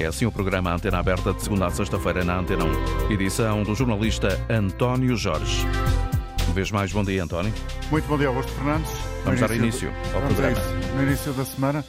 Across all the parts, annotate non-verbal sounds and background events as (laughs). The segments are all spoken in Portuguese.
É assim o programa Antena Aberta de segunda a sexta-feira na Antena 1. Edição do jornalista António Jorge. Uma vez mais, bom dia, António. Muito bom dia, Augusto Fernandes. Vamos dar início ao programa. No início da semana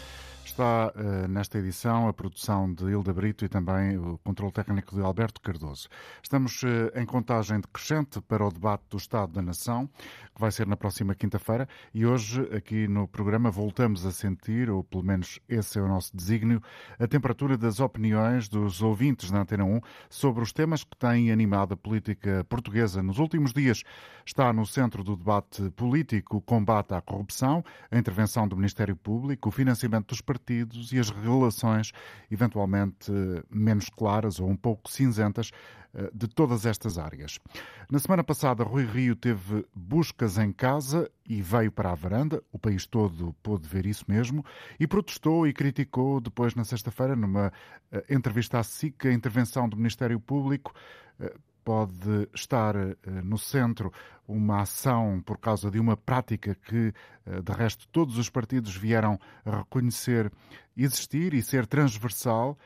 está eh, nesta edição a produção de Hilda Brito e também o controle técnico de Alberto Cardoso. Estamos eh, em contagem decrescente para o debate do Estado da Nação, que vai ser na próxima quinta-feira, e hoje aqui no programa voltamos a sentir, ou pelo menos esse é o nosso desígnio, a temperatura das opiniões dos ouvintes na Antena 1 sobre os temas que têm animado a política portuguesa nos últimos dias. Está no centro do debate político o combate à corrupção, a intervenção do Ministério Público, o financiamento dos partidos e as relações eventualmente menos claras ou um pouco cinzentas eh, de todas estas áreas. Na semana passada, Rui Rio teve buscas em casa e veio para a varanda, o país todo pôde ver isso mesmo, e protestou e criticou depois, na sexta-feira, numa eh, entrevista à SIC, a intervenção do Ministério Público eh, pode estar eh, no centro uma ação por causa de uma prática que, eh, de resto, todos os partidos vieram reconhecer existir e ser transversal.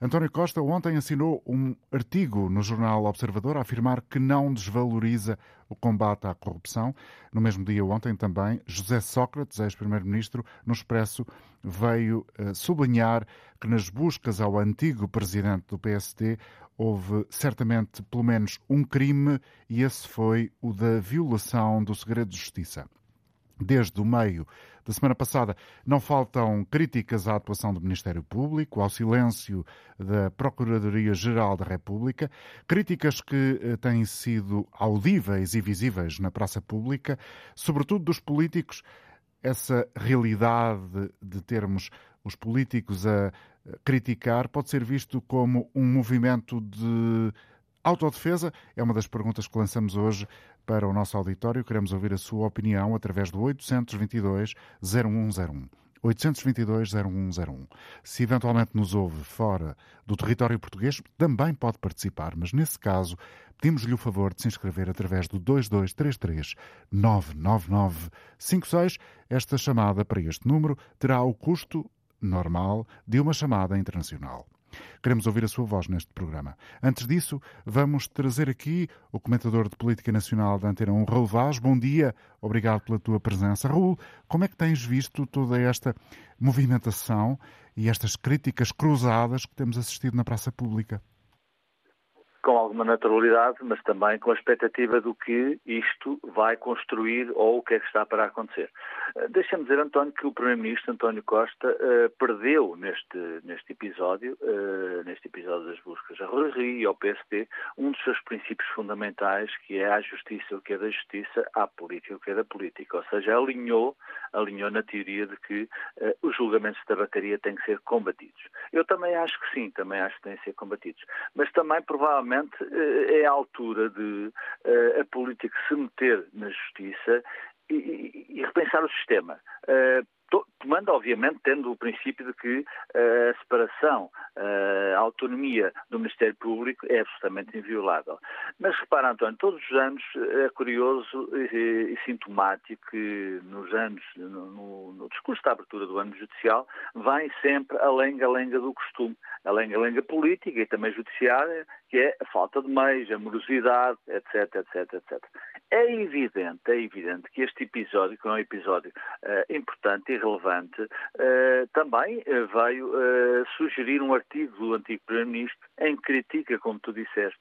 António Costa ontem assinou um artigo no jornal Observador a afirmar que não desvaloriza o combate à corrupção. No mesmo dia, ontem também, José Sócrates, ex-primeiro-ministro, no Expresso, veio eh, sublinhar que nas buscas ao antigo presidente do PSD houve certamente pelo menos um crime e esse foi o da violação do segredo de justiça. Desde o meio da semana passada, não faltam críticas à atuação do Ministério Público, ao silêncio da Procuradoria-Geral da República, críticas que eh, têm sido audíveis e visíveis na praça pública, sobretudo dos políticos. Essa realidade de termos os políticos a criticar pode ser visto como um movimento de autodefesa? É uma das perguntas que lançamos hoje para o nosso auditório. Queremos ouvir a sua opinião através do 822 0101. 822 0101. Se eventualmente nos ouve fora do território português, também pode participar, mas nesse caso pedimos-lhe o favor de se inscrever através do 2233 999 56. Esta chamada para este número terá o custo normal de uma chamada internacional. Queremos ouvir a sua voz neste programa. Antes disso, vamos trazer aqui o comentador de Política Nacional da Antena 1, Raul Vaz. Bom dia, obrigado pela tua presença. Raul, como é que tens visto toda esta movimentação e estas críticas cruzadas que temos assistido na praça pública? Com alguma naturalidade, mas também com a expectativa do que isto vai construir ou o que é que está para acontecer. Deixa-me dizer, António, que o Primeiro-Ministro António Costa uh, perdeu neste, neste episódio, uh, neste episódio das buscas a Rui e ao PSD, um dos seus princípios fundamentais, que é a justiça, o que é da justiça, à política, o que é da política. Ou seja, alinhou, alinhou na teoria de que uh, os julgamentos da bateria têm que ser combatidos. Eu também acho que sim, também acho que têm que ser combatidos. Mas também, provavelmente, é a altura de a política se meter na justiça e, e repensar o sistema. Tomando, obviamente, tendo o princípio de que a separação, a autonomia do Ministério Público é absolutamente inviolável. Mas repara, António, todos os anos é curioso e, e sintomático que nos anos, no, no, discurso da abertura do ano judicial, vem sempre a lenga-lenga do costume, a lenga-lenga política e também judiciária, que é a falta de meios, a morosidade, etc, etc, etc. É evidente, é evidente que este episódio, que é um episódio uh, importante relevante, uh, também uh, veio sugerir um artigo do antigo Primeiro-Ministro em que critica, como tu disseste,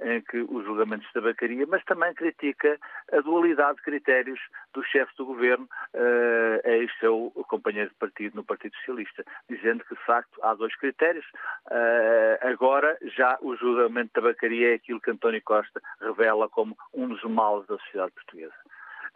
em que os julgamentos de tabacaria, mas também critica a dualidade de critérios do chefe do governo, uh, é seu companheiro de partido no Partido Socialista, dizendo que de facto há dois critérios. Uh, agora já o julgamento de tabacaria é aquilo que António Costa revela como um dos males da sociedade portuguesa.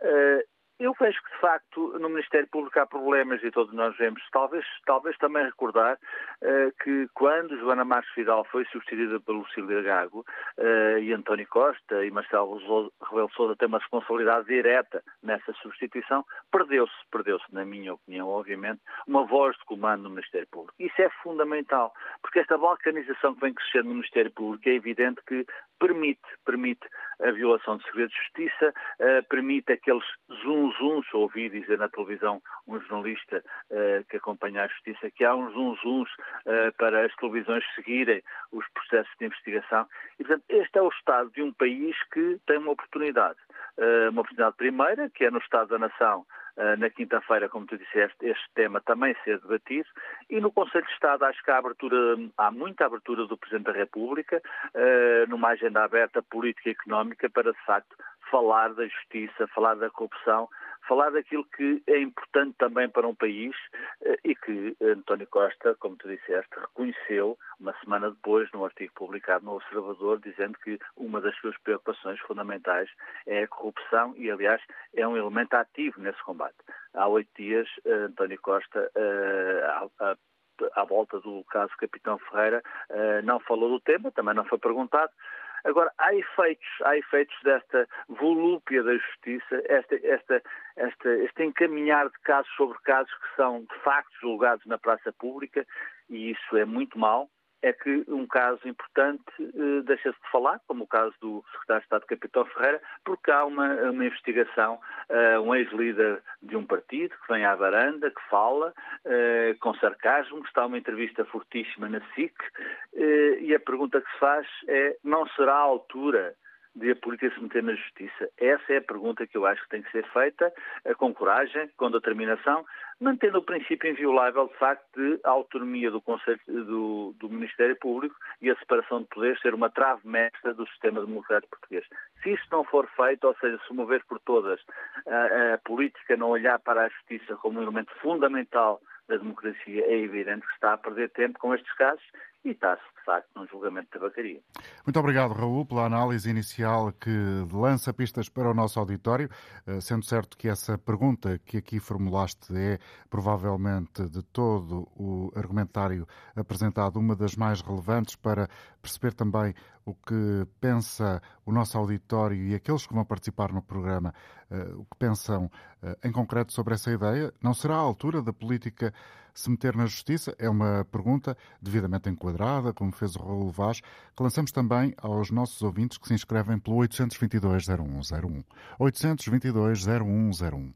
Uh, eu vejo que, de facto, no Ministério Público há problemas e todos nós vemos. Talvez, talvez também recordar uh, que quando Joana Marques Vidal foi substituída pelo Lucílio Gago uh, e António Costa e Marcelo Rebelo Sousa têm uma responsabilidade direta nessa substituição, perdeu-se, perdeu-se, na minha opinião, obviamente, uma voz de comando no Ministério Público. Isso é fundamental, porque esta balcanização que vem crescendo no Ministério Público é evidente que permite, permite a violação de segredo de justiça, uh, permite aqueles zum-zuns, ouvi dizer na televisão um jornalista uh, que acompanha a justiça, que há uns zum-zuns uh, para as televisões seguirem os processos de investigação. E, portanto, este é o estado de um país que tem uma oportunidade. Uma oportunidade primeira, que é no Estado da Nação, eh, na quinta-feira, como tu disseste, este tema também ser debatido. E no Conselho de Estado acho que há abertura, há muita abertura do Presidente da República uh, numa agenda aberta política e económica para, de facto, falar da justiça, falar da corrupção, falar daquilo que é importante também para um país uh, e que António Costa, como tu disseste, reconheceu uma semana depois no artigo publicado no Observador, dizendo que uma das suas preocupações fundamentais é a corrupção e, aliás, é um elemento ativo nesse combate. Há oito dias, eh, António Costa, eh, à, volta do caso Capitão Ferreira, eh, não falou do tema, também não foi perguntado. Agora, há efeitos, há efeitos desta volúpia da justiça, esta, esta, este encaminhar de casos sobre casos que são de facto julgados na praça pública, e isso é muito mau é que um caso importante eh, deixa-se de falar, como o caso do secretário de Estado Capitão Ferreira, porque há uma, uma investigação, uh, um ex-líder de um partido que vem à varanda, que fala uh, com sarcasmo, está uma entrevista fortíssima na SIC, uh, e a pergunta que se faz é, não será a altura de a política se meter na justiça? Essa é a pergunta que eu acho que tem que ser feita, eh, com coragem, com determinação, mantendo o princípio inviolável, de facto, de autonomia do, Conselho, do, do Ministério Público e a separação de poderes ser uma trave mestra do sistema democrático português. Se isto não for feito, ou seja, se mover por todas, a, a política não olhar para a justiça como um elemento fundamental da democracia, é evidente que está a perder tempo com estes casos e está-se, facto, num julgamento de tabacaria. Muito obrigado, Raul, pela análise inicial que lança pistas para o nosso auditório, eh, sendo certo que essa pergunta que aqui formulaste é provavelmente de todo o argumentário apresentado uma das mais relevantes para perceber também o que pensa o nosso auditório e aqueles que vão participar no programa, uh, o que pensam uh, em concreto sobre essa ideia. Não será a altura da política se meter na justiça? É uma pergunta devidamente enquadrada, como fez o Raul Vaz, que lançamos também aos nossos ouvintes que se inscrevem pelo 822-0101. 822-0101.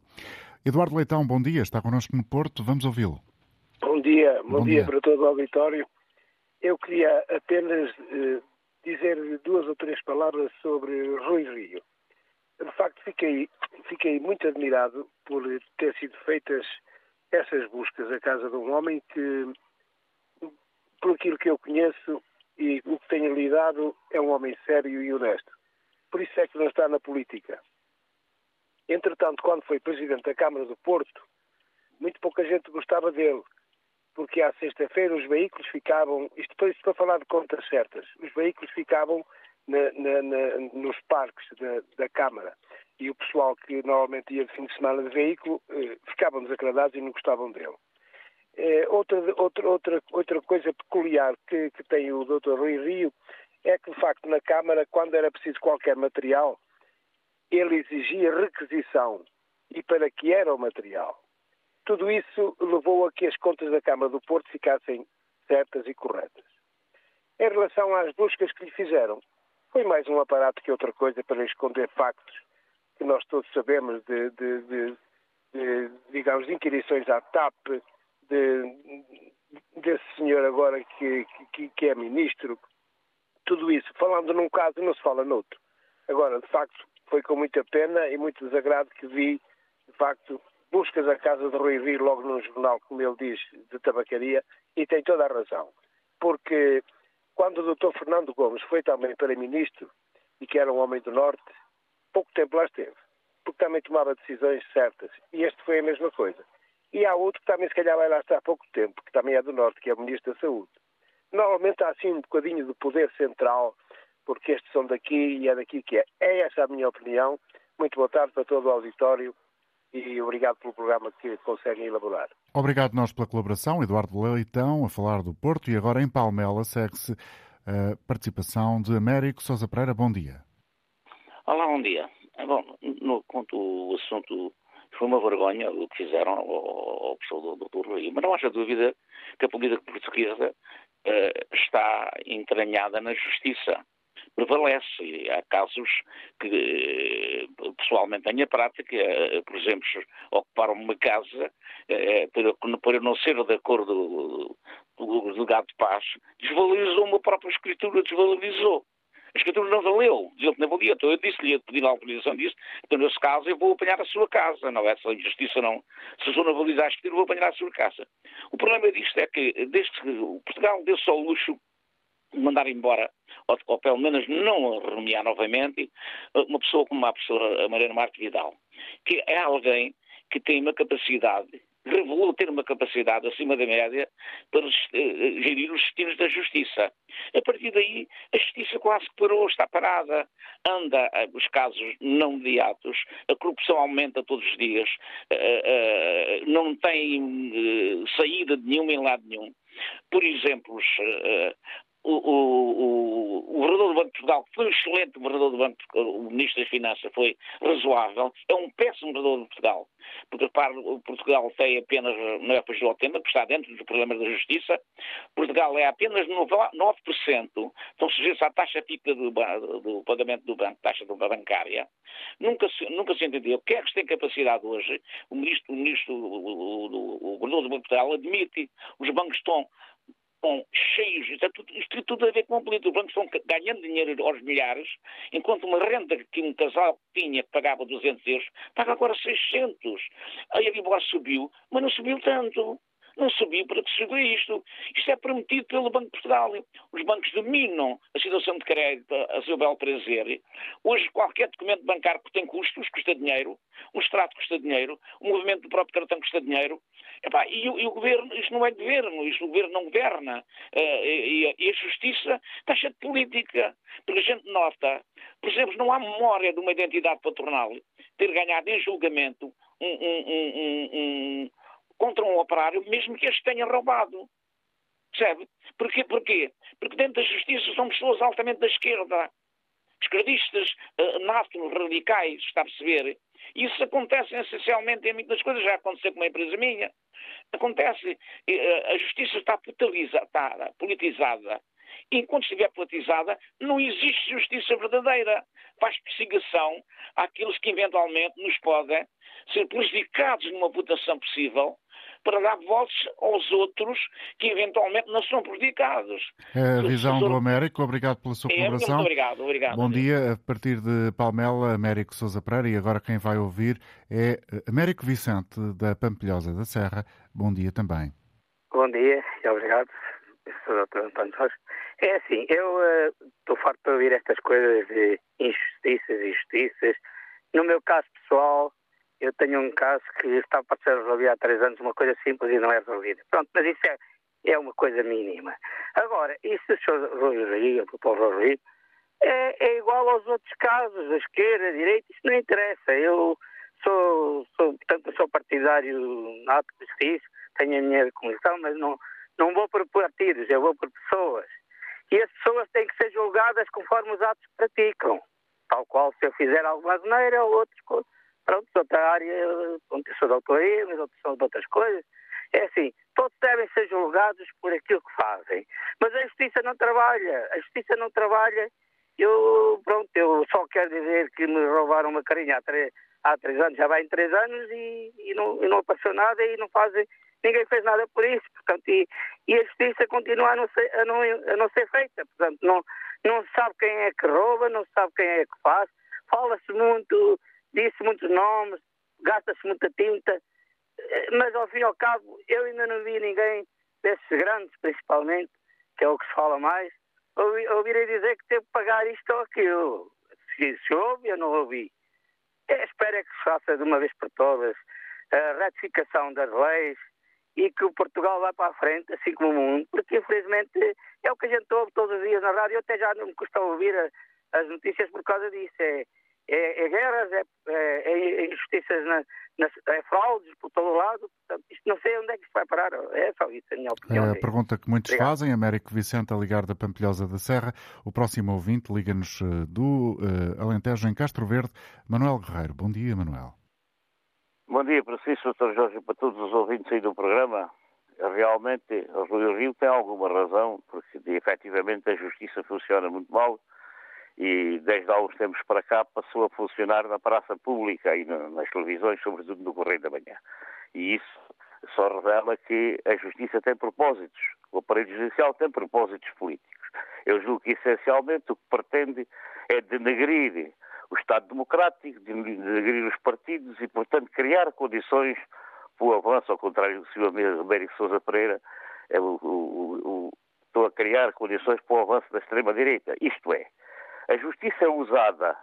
Eduardo Leitão, bom dia, está connosco no Porto, vamos ouvi-lo. Bom dia, bom, bom dia, dia, para todo o auditório. Eu queria apenas eh, dizer duas ou três palavras sobre Rui Rio. De facto, fiquei, fiquei muito admirado por ter sido feitas essas buscas à casa de um homem que, por aquilo que eu conheço e o que tenho lidado, é um homem sério e honesto. Por isso é que não está na política. Entretanto, quando foi presidente da Câmara do Porto, muito pouca gente gostava dele porque à sexta-feira os veículos ficavam, isto para falar de contas certas, os veículos ficavam na, na, na, nos parques da, da, Câmara e o pessoal que normalmente ia de fim de semana de veículo eh, ficavam desagradados e não gostavam dele. Eh, outra, outra, outra, outra coisa peculiar que, que tem o Dr. Rui Rio é que, de facto, na Câmara, quando era preciso qualquer material, ele exigia requisição. E para que era o material? Tudo isso levou a que as contas da Câmara do Porto ficassem certas e corretas. Em relação às buscas que lhe fizeram, foi mais um aparato que outra coisa para esconder factos que nós todos sabemos de, de, de, de digamos, inquirições à TAP, de, desse senhor agora que, que, que é ministro. Tudo isso, falando num caso, não se fala noutro. Agora, de facto, foi com muita pena e muito desagrado que vi, de facto, buscas a casa de Rui Rio logo num jornal, como ele diz, de tabacaria, e tem toda a razão. Porque quando o Dr. Fernando Gomes foi também para ministro, e que era um homem do Norte, pouco tempo lá esteve, porque também tomava decisões certas. E este foi a mesma coisa. E há outro que também se calhar vai lá estar há pouco tempo, que também é do Norte, que é o Ministro da Saúde. Normalmente há assim um bocadinho de poder central, porque estes são daqui e é daqui que é. É essa a minha opinião. Muito boa tarde para todo o auditório e obrigado pelo programa que conseguem elaborar. Obrigado nós pela colaboração. Eduardo Leitão, a falar do Porto. E agora em Palmela segue-se a participação de Américo Sousa Pereira. Bom dia. Olá, bom dia. Bom, no, quanto o assunto foi uma vergonha o que fizeram ao, ao pessoal do Dr. Rui, mas não haja dúvida que a política portuguesa uh, está entranhada na justiça. prevalece. E há casos que, pessoalmente, tenho prática, por exemplo, ocuparam uma casa, por, por eu não ser de acordo do delegado de paz, desvalorizou uma própria escritura, desvalorizou. A escritura não valeu, dizia que não valia. Então eu disse-lhe, a pedir a autorização disso, então nesse caso eu vou apanhar a sua casa, não é? Se a injustiça não, se eu não valorizar a escritura, vou apanhar a sua casa. O problema disto é que, desde que Portugal deu-se ao luxo de mandar embora, ou, ou, pelo menos não renomear novamente, uma pessoa como a professora Mariana Marques Vidal, que é alguém que tem uma capacidade revelou ter uma capacidade acima da média para eh, gerir os destinos da justiça. A partir daí, a justiça quase que parou, está parada, anda eh, os casos não imediatos, a corrupção aumenta todos os dias, eh, não tem saída de nenhuma em lado nenhum. Por exemplo, o, o, o, governador do Banco de Portugal foi um excelente governador do Banco o ministro das Finanças foi razoável, é um péssimo governador de Portugal, porque repare, Portugal tem apenas, não é para o tema, que está dentro dos problemas da justiça, Portugal é apenas 9%, estão sujeitos à taxa típica do, do, pagamento do banco, taxa bancária. Nunca se, nunca se entendeu. Quem é que tem capacidade hoje? O ministro, o, ministro, o, o, o governador do Banco de Portugal admite, os bancos estão estão cheios, é tudo, isto tem tudo a ver com a política. Os bancos estão ganhando dinheiro aos milhares, enquanto uma renda que um casal tinha pagava 200 euros, paga agora 600. Aí a Libor subiu, mas não subiu tanto não subiu para que suba isto. Isto é permitido pelo Banco de Portugal. Os bancos dominam a situação de crédito a seu belo prazer. Hoje, qualquer documento bancário que tem custos, custa dinheiro, um extrato custa dinheiro, o movimento do próprio cartão custa dinheiro. E, e, o governo, isto não é governo, isto o governo não governa. Uh, e, e, a justiça está cheia de política. Porque a gente nota, por exemplo, não há memória de uma identidade patronal ter ganhado em julgamento um, um, um, um contra um operário, mesmo que este tenha roubado. Percebe? Porquê? Porquê? Porque dentro da justiça são pessoas altamente da esquerda. Esquerdistas, uh, natos, radicais, está a perceber? Isso acontece essencialmente em muitas coisas, já aconteceu com uma empresa minha. Acontece, uh, a justiça está, está politizada. Enquanto estiver politizada, não existe justiça verdadeira. Faz perseguição àqueles que eventualmente nos podem ser prejudicados numa votação possível para dar votos aos outros que eventualmente não são prejudicados. É a visão do Américo, obrigado pela sua é, colaboração. Muito obrigado, obrigado. Bom dia, a partir de Palmela, Américo Sousa Pereira, e agora quem vai ouvir é Américo Vicente, da Pampilhosa da Serra. Bom dia também. Bom dia e obrigado, Sr. Dr. António Jorge. É assim, eu uh, estou farto de ouvir estas coisas de injustiças e justiças. No meu caso pessoal, eu tenho um caso que está para ser resolvido há três anos, uma coisa simples e não é resolvida. Pronto, mas isso é, é uma coisa mínima. Agora, isso do Sr. Rui Rio, o Dr. Rui Rio, é, é, igual aos outros casos, da esquerda, da direita, isso não interessa. Eu sou, sou portanto, sou partidário nato de justiça, tenho a minha comissão, mas não, não vou por partidos, eu vou por pessoas. E as pessoas têm que ser julgadas conforme os atos que praticam. Tal qual se eu fizer alguma maneira ou outros pronto, outra área, onde sou de mas outros são de outras coisas. É assim, todos devem ser julgados por aquilo que fazem. Mas a justiça não trabalha. A justiça não trabalha. Eu, pronto, eu só quero dizer que me roubaram uma carinha há três, há três anos, já vai em três anos e, e, não, e não apareceu nada e não fazem, ninguém fez nada por isso. Portanto, e, e a justiça continua a não, ser, a, não, a não ser feita. Portanto, não, não se sabe quem é que rouba, não se sabe quem é que faz. Fala-se muito disse muitos nomes, gasta-se muita tinta, eh, mas ao fim e ao cabo eu ainda não vi ninguém desses grandes, principalmente, que é o que se fala mais, ouvi, ouvirem dizer que teve que pagar isto ou aquilo. Se, se houve, eu não ouvi. Eu espero é que se faça de uma vez por todas a ratificação das leis e que o Portugal vá para a frente, assim como o mundo, porque infelizmente é o que a gente ouve todos os dias na rádio, eu até já não me custa ouvir a, as notícias por causa disso. É, é, é guerras, é, é, é injustiças, na, na, é fraudes por todo lado. Portanto, isto não sei onde é que isto vai parar. É só isso, a minha opinião. É a pergunta que muitos Obrigado. fazem. Américo Vicente a ligar da Pampilhosa da Serra. O próximo ouvinte liga-nos eh, do uh, Alentejo, em Castro Verde. Manuel Guerreiro. Bom dia, Manuel. Bom dia para si, Sr. Jorge, e para todos os ouvintes aí do programa. Realmente, o Rio Rio tem alguma razão, porque efetivamente a justiça funciona muito mal e desde há uns tempos para cá passou a funcionar na praça pública e nas televisões, sobretudo no Correio da Manhã. E isso só revela que a justiça tem propósitos, o aparelho judicial tem propósitos políticos. Eu julgo que essencialmente o que pretende é denegrir o Estado Democrático, denegrir os partidos e, portanto, criar condições para o avanço, ao contrário do Sr. Américo Sousa Pereira, é o, o, o, estou a criar condições para o avanço da extrema-direita. Isto é, a justiça é usada,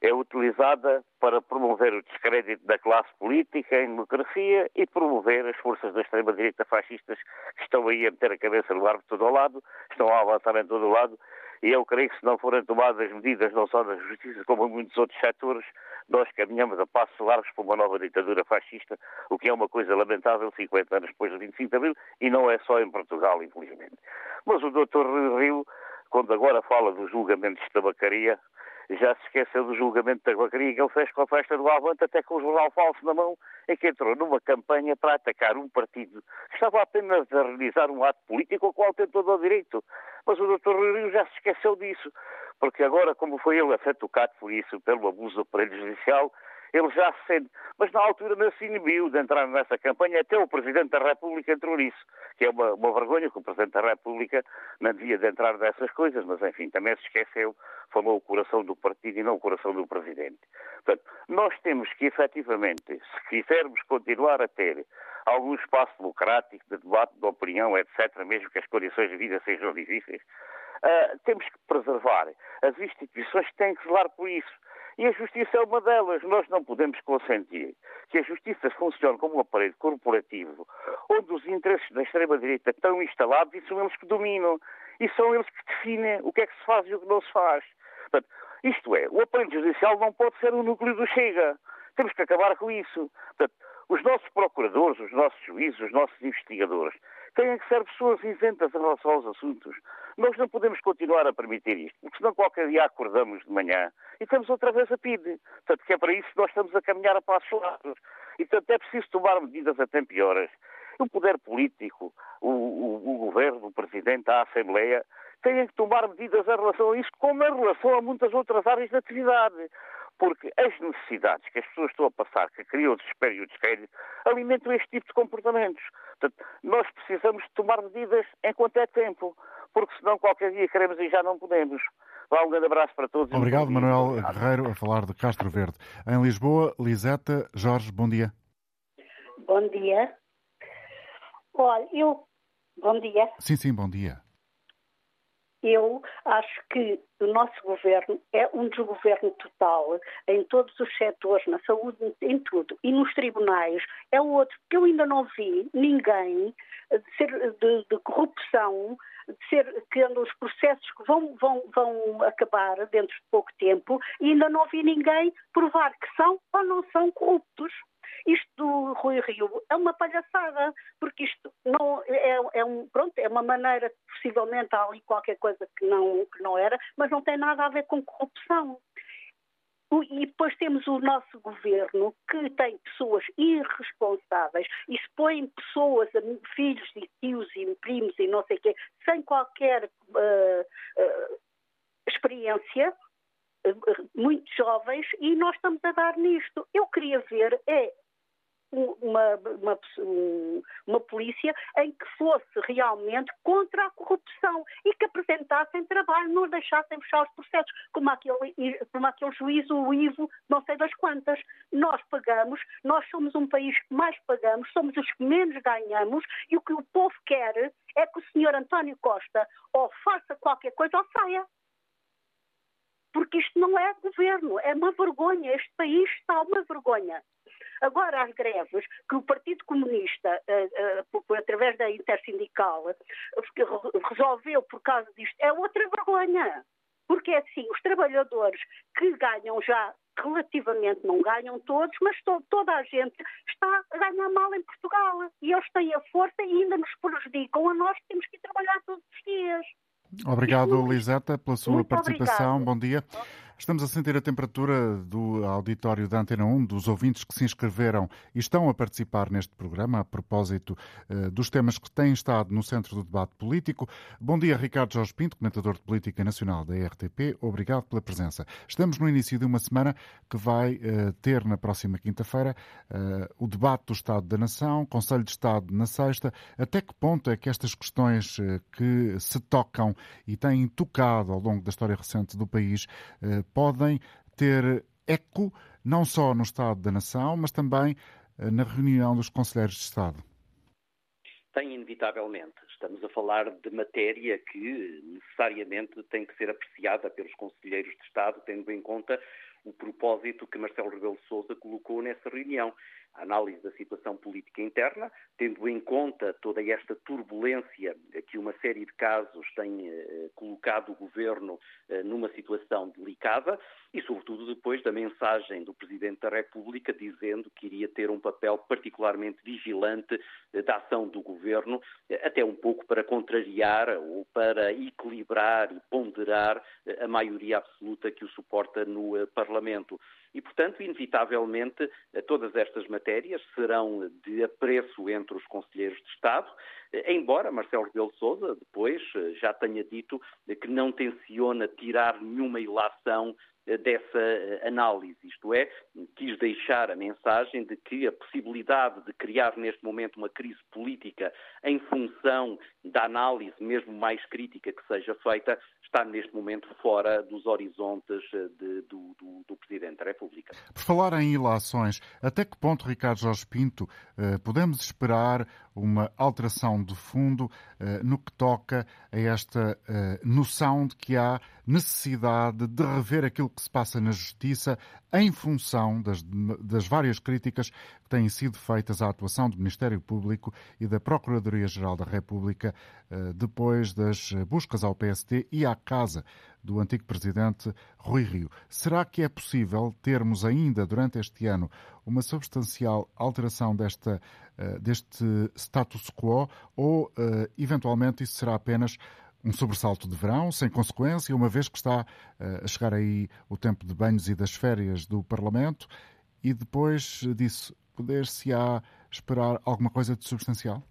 é utilizada para promover o descrédito da classe política em democracia e promover as forças da extrema-direita fascistas que estão aí a meter a cabeça no ar por todo o lado, estão a avançar em todo o lado, e eu creio que se não forem tomadas medidas não só da justiça como em muitos outros setores, nós caminhamos a passos largos para uma nova ditadura fascista, o que é uma coisa lamentável 50 anos depois do 25 de Abril, e não é só em Portugal, infelizmente. Mas o Dr. Rio, quando agora fala dos julgamentos de tabacaria, já se esqueceu do julgamento de tabacaria que ele fez com a festa do Avante, até com o jornal falso na mão, em que entrou numa campanha para atacar um partido que estava apenas a realizar um ato político ao qual tem todo o direito. Mas o Dr. Rio já se esqueceu disso porque agora, como foi ele a ser tocado por isso, pelo abuso do aparelho judicial, ele já se sente. Mas na altura não se inibiu de entrar nessa campanha, até o Presidente da República entrou nisso, que é uma, uma vergonha que o Presidente da República não devia de entrar nessas coisas, mas enfim, também se esqueceu, falou o coração do partido e não o coração do Presidente. Portanto, nós temos que, efetivamente, se quisermos continuar a ter algum espaço democrático de debate, de opinião, etc., mesmo que as condições de vida sejam difíceis, Uh, temos que preservar. As instituições têm que zelar por isso. E a justiça é uma delas. Nós não podemos consentir que a justiça funcione como um aparelho corporativo, onde os interesses da extrema-direita estão instalados e são eles que dominam. E são eles que definem o que é que se faz e o que não se faz. Portanto, isto é, o aparelho judicial não pode ser o núcleo do Chega. Temos que acabar com isso. Portanto, os nossos procuradores, os nossos juízes, os nossos investigadores têm que ser pessoas isentas em relação aos assuntos. Nós não podemos continuar a permitir isto, porque senão qualquer dia acordamos de manhã e temos outra vez a PIDE. Portanto, que é para isso que nós estamos a caminhar a passos largos. E, portanto, é preciso tomar medidas a tempo e horas. O poder político, o, o, o governo, o presidente, a Assembleia, têm que tomar medidas em relação a isso, como em relação a muitas outras áreas de atividade porque as necessidades que as pessoas estão a passar, que criam o desespero e o descrédito, alimentam este tipo de comportamentos. Portanto, nós precisamos tomar medidas enquanto é tempo, porque senão qualquer dia queremos e já não podemos. Vá, um grande abraço para todos. Obrigado, Manuel Guerreiro, a falar de Castro Verde. Em Lisboa, Liseta Jorge, bom dia. Bom dia. Olha, eu. Bom dia. Sim, sim, bom dia eu acho que o nosso governo é um desgoverno total em todos os setores, na saúde, em tudo. E nos tribunais é o outro, porque eu ainda não vi ninguém de, ser, de, de corrupção, de ser que os processos que vão, vão, vão acabar dentro de pouco tempo, e ainda não vi ninguém provar que são ou não são corruptos. Isto do Rui Rio é uma palhaçada, porque isto não é, é, um, pronto, é uma maneira, possivelmente há ali qualquer coisa que não, que não era, mas não tem nada a ver com corrupção. E depois temos o nosso governo que tem pessoas irresponsáveis e se põem pessoas, filhos e tios e primos e não sei o quê, sem qualquer uh, uh, experiência, uh, muito jovens, e nós estamos a dar nisto. Eu queria ver é uma, uma, uma, polícia em que fosse realmente contra a corrupção e que apresentassem trabalho, não deixassem fechar os processos, como aquele, como aquele juiz, o Ivo, não sei das quantas. Nós pagamos, nós somos um país que mais pagamos, somos os que menos ganhamos e o que o povo quer é que o senhor António Costa ou faça qualquer coisa ou saia porque isto não é governo, é uma vergonha. Este país está uma vergonha. Agora, as greves que o Partido Comunista, uh, por, através da Intersindical, resolveu por causa disto, é outra vergonha. Porque é assim, os trabalhadores que ganham já relativamente, não ganham todos, mas to, toda a gente está a ganhar mal em Portugal. E eles têm a força e ainda nos prejudicam a nós que temos que trabalhar todos os dias. Obrigado, Liseta, pela sua Muito participação. Obrigado. Bom dia. Estamos a sentir a temperatura do auditório da Antena 1, dos ouvintes que se inscreveram e estão a participar neste programa a propósito uh, dos temas que têm estado no centro do debate político. Bom dia, Ricardo Jorge Pinto, comentador de política nacional da RTP. Obrigado pela presença. Estamos no início de uma semana que vai uh, ter na próxima quinta-feira uh, o debate do Estado da Nação, Conselho de Estado na sexta. Até que ponto é que estas questões que se tocam e têm tocado ao longo da história recente do país podem ter eco não só no Estado da Nação, mas também eh, na reunião dos Conselheiros de Estado? Tem, inevitavelmente. Estamos a falar de matéria que necessariamente tem que ser apreciada pelos Conselheiros de Estado, tendo em conta o propósito que Marcelo Rebelo de Sousa colocou nessa reunião análise da situação política interna, tendo em conta toda esta turbulência que uma série de casos tem eh, colocado o governo eh, numa situação delicada e, sobretudo, depois da mensagem do Presidente da República dizendo que iria ter um papel particularmente vigilante eh, da ação do governo, até um pouco para contrariar ou para equilibrar e ponderar a maioria absoluta que o suporta no Parlamento. E, portanto, inevitavelmente, todas estas matérias serão de apreço entre os conselheiros de Estado, embora Marcelo Rebelo de Sousa depois já tenha dito que não tenciona tirar nenhuma ilação dessa análise, isto é, quis deixar a mensagem de que a possibilidade de criar neste momento uma crise política em função da análise mesmo mais crítica que seja feita está neste momento fora dos horizontes eh, de, do, do, do, Presidente da República. Por falar em ilações, até que ponto, Ricardo Jorge Pinto, eh, podemos esperar uma alteração de fundo eh, no que toca a esta noção de que há necessidade de rever aquilo que se passa na Justiça em função das, das várias críticas que têm sido feitas à atuação do Ministério Público e da Procuradoria-Geral da República depois das buscas ao PST e à casa do antigo presidente Rui Rio. Será que é possível termos ainda durante este ano uma substancial alteração desta, uh, deste status quo ou, uh, eventualmente, isso será apenas um sobressalto de verão, sem consequência, uma vez que está uh, a chegar aí o tempo de banhos e das férias do Parlamento e depois disso poder-se-á esperar alguma coisa de substancial?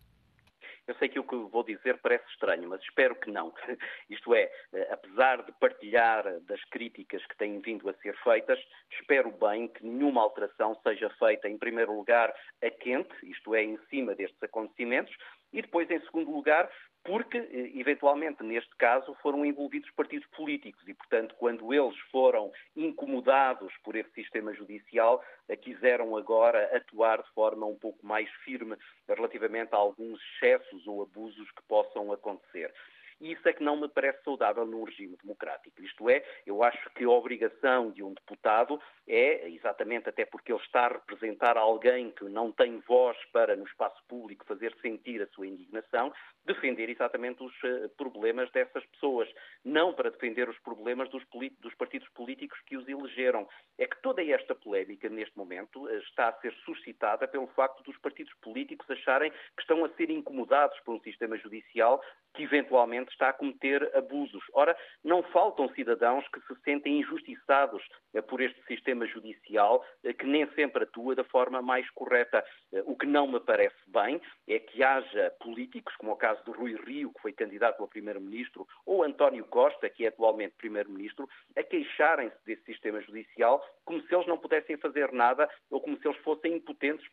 Eu sei que o que vou dizer parece estranho, mas espero que não. (laughs) Isto é, eh, apesar de partilhar das críticas que têm vindo a ser feitas, espero bem que nenhuma alteração seja feita, em primeiro lugar, a quente, isto é, em cima destes acontecimentos, e depois, em segundo lugar, porque, eh, eventualmente, neste caso, foram envolvidos partidos políticos e, portanto, quando eles foram incomodados por esse sistema judicial, eh, quiseram agora atuar de forma um pouco mais firme relativamente a alguns excessos ou abusos que possam acontecer. E isso é que não me parece saudável num regime democrático. Isto é, eu acho que a obrigação de um deputado é, exatamente até porque ele está a representar alguém que não tem voz para, no espaço público, fazer sentir a sua indignação, defender exatamente os uh, problemas dessas pessoas, não para defender os problemas dos, dos, partidos políticos que os elegeram. É que toda esta polémica, neste momento, uh, está a ser suscitada pelo facto dos partidos políticos acharem que estão a ser incomodados por um sistema judicial que eventualmente está a cometer abusos. Ora, não faltam cidadãos que se sentem injustiçados uh, por este sistema judicial, que nem sempre atua da forma mais correta. O que não me parece bem é que haja políticos, como o caso do Rui Rio, que foi candidato a primeiro-ministro, ou António Costa, que é atualmente primeiro-ministro, a queixarem-se desse sistema judicial como se eles não pudessem fazer nada ou como se eles fossem impotentes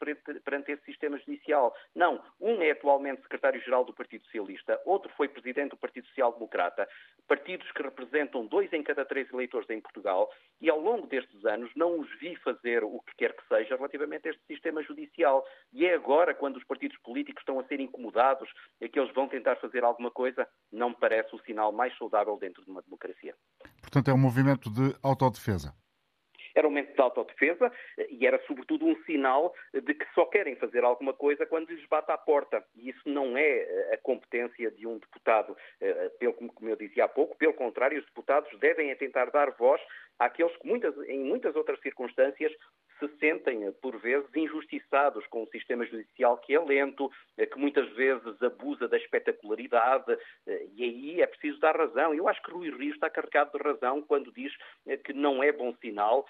perante esse sistema judicial. Não. Um é atualmente secretário-geral do Partido Socialista, outro foi presidente do Partido Social Democrata, partidos que representam dois em cada três eleitores em Portugal, e ao longo destes anos não os vi fazer o que quer que seja relativamente a este sistema judicial. E é agora, quando os partidos políticos estão a ser incomodados, é que eles vão tentar fazer alguma coisa, não me parece o sinal mais saudável dentro de uma democracia. Portanto, é um movimento de autodefesa era um momento de autodefesa e era, sobretudo, um sinal de que só querem fazer alguma coisa quando lhes bate à porta. E isso não é eh, a competência de um deputado, eh, pelo como eu dizia há pouco, pelo contrário, os deputados devem é tentar dar voz àqueles que muitas, em muitas outras circunstâncias se sentem, por vezes, injustiçados com o sistema judicial que é lento, que muitas vezes abusa da espetacularidade, e aí é preciso dar razão. Eu acho que Rui Rio está carregado de razão quando diz que não é bom sinal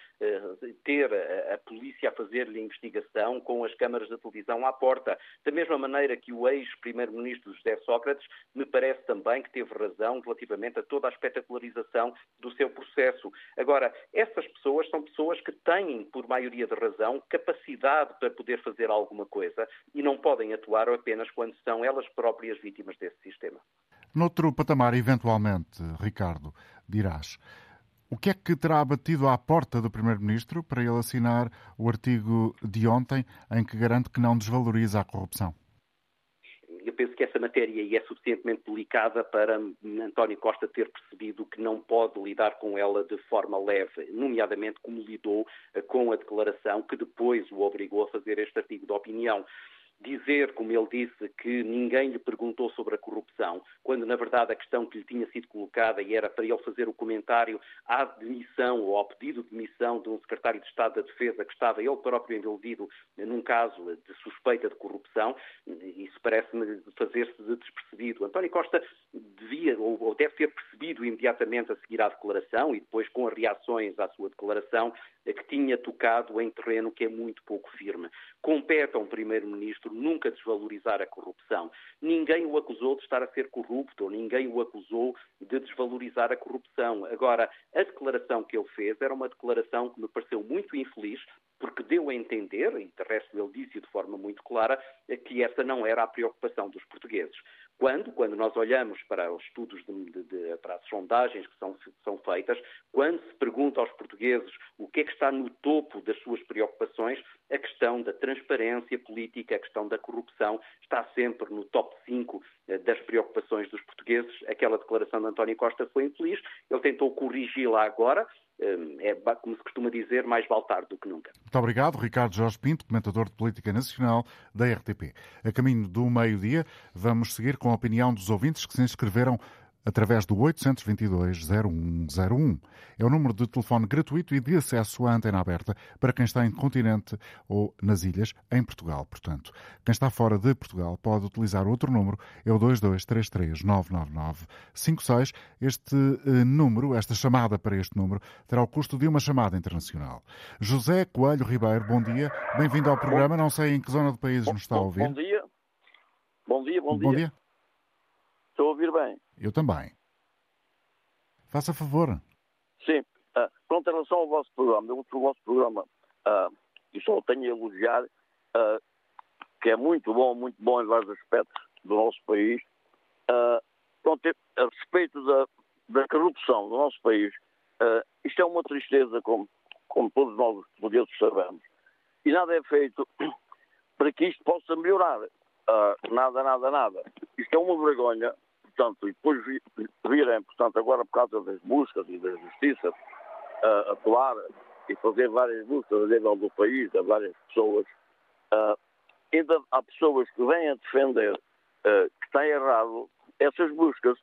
ter a polícia a fazer-lhe investigação com as câmaras da televisão à porta. Da mesma maneira que o ex-primeiro-ministro José Sócrates me parece também que teve razão relativamente a toda a espetacularização do seu processo. Agora, essas pessoas são pessoas que têm, por maioria de razão, capacidade para poder fazer alguma coisa e não podem atuar apenas quando são elas próprias vítimas desse sistema. Noutro patamar, eventualmente, Ricardo, dirás, o que é que terá batido à porta do Primeiro-Ministro para ele assinar o artigo de ontem em que garante que não desvaloriza a corrupção? Eu penso que essa matéria é suficientemente delicada para António Costa ter percebido que não pode lidar com ela de forma leve, nomeadamente como lidou com a declaração que depois o obrigou a fazer este artigo de opinião dizer, como ele disse, que ninguém lhe perguntou sobre a corrupção, quando na verdade a questão que lhe tinha sido colocada e era para ele fazer o comentário à demissão ou ao pedido de demissão de um secretário de Estado da Defesa que estava ele próprio envolvido num caso de suspeita de corrupção, isso parece-me fazer-se de despercebido. António Costa devia ou deve ter percebido imediatamente a seguir à declaração e depois com as reações à sua declaração que tinha tocado em terreno que é muito pouco firme. Compete a um primeiro-ministro nunca desvalorizar a corrupção. Ninguém o acusou de estar a ser corrupto, ninguém o acusou de desvalorizar a corrupção. Agora, a declaração que ele fez era uma declaração que me pareceu muito infeliz, porque deu a entender, e de resto ele disse de forma muito clara, que essa não era a preocupação dos portugueses. Quando, quando nós olhamos para os estudos, de, de, para as sondagens que são, são feitas, quando se pergunta aos portugueses o que é que está no topo das suas preocupações, a questão da transparência política, a questão da corrupção está sempre no top 5 eh, das preocupações dos portugueses. Aquela declaração de António Costa foi infeliz, ele tentou corrigi-la agora, é, como se costuma dizer, mais vale tarde do que nunca. Muito obrigado, Ricardo Jorge Pinto, comentador de Política Nacional da RTP. A caminho do meio-dia, vamos seguir com a opinião dos ouvintes que se inscreveram através do 822-0101. É o número de telefone gratuito e de acesso à antena aberta para quem está em continente ou nas ilhas, em Portugal, portanto. Quem está fora de Portugal pode utilizar outro número, é o 2233-99956. Este eh, número, esta chamada para este número, terá o custo de uma chamada internacional. José Coelho Ribeiro, bom dia. Bem-vindo ao programa. Não sei em que zona do país nos está a ouvir. Bom dia. Bom dia, bom, bom dia. dia. Estou a ouvir bem. Eu também. Faça favor. Sim. Uh, pronto, em relação ao vosso programa, eu, o vosso programa, uh, e só tenho a elogiar, uh, que é muito bom, muito bom em vários aspectos do nosso país. Uh, pronto, a respeito da, da corrupção do nosso país, uh, isto é uma tristeza, como, como todos nós os portugueses sabemos. E nada é feito para que isto possa melhorar. Uh, nada, nada, nada. Isto é uma vergonha portanto, e depois virem, portanto, agora por causa das buscas e da justiça, uh, atuar e fazer várias buscas a nível do país, a várias pessoas, uh, ainda há pessoas que vêm a defender uh, que está errado essas buscas.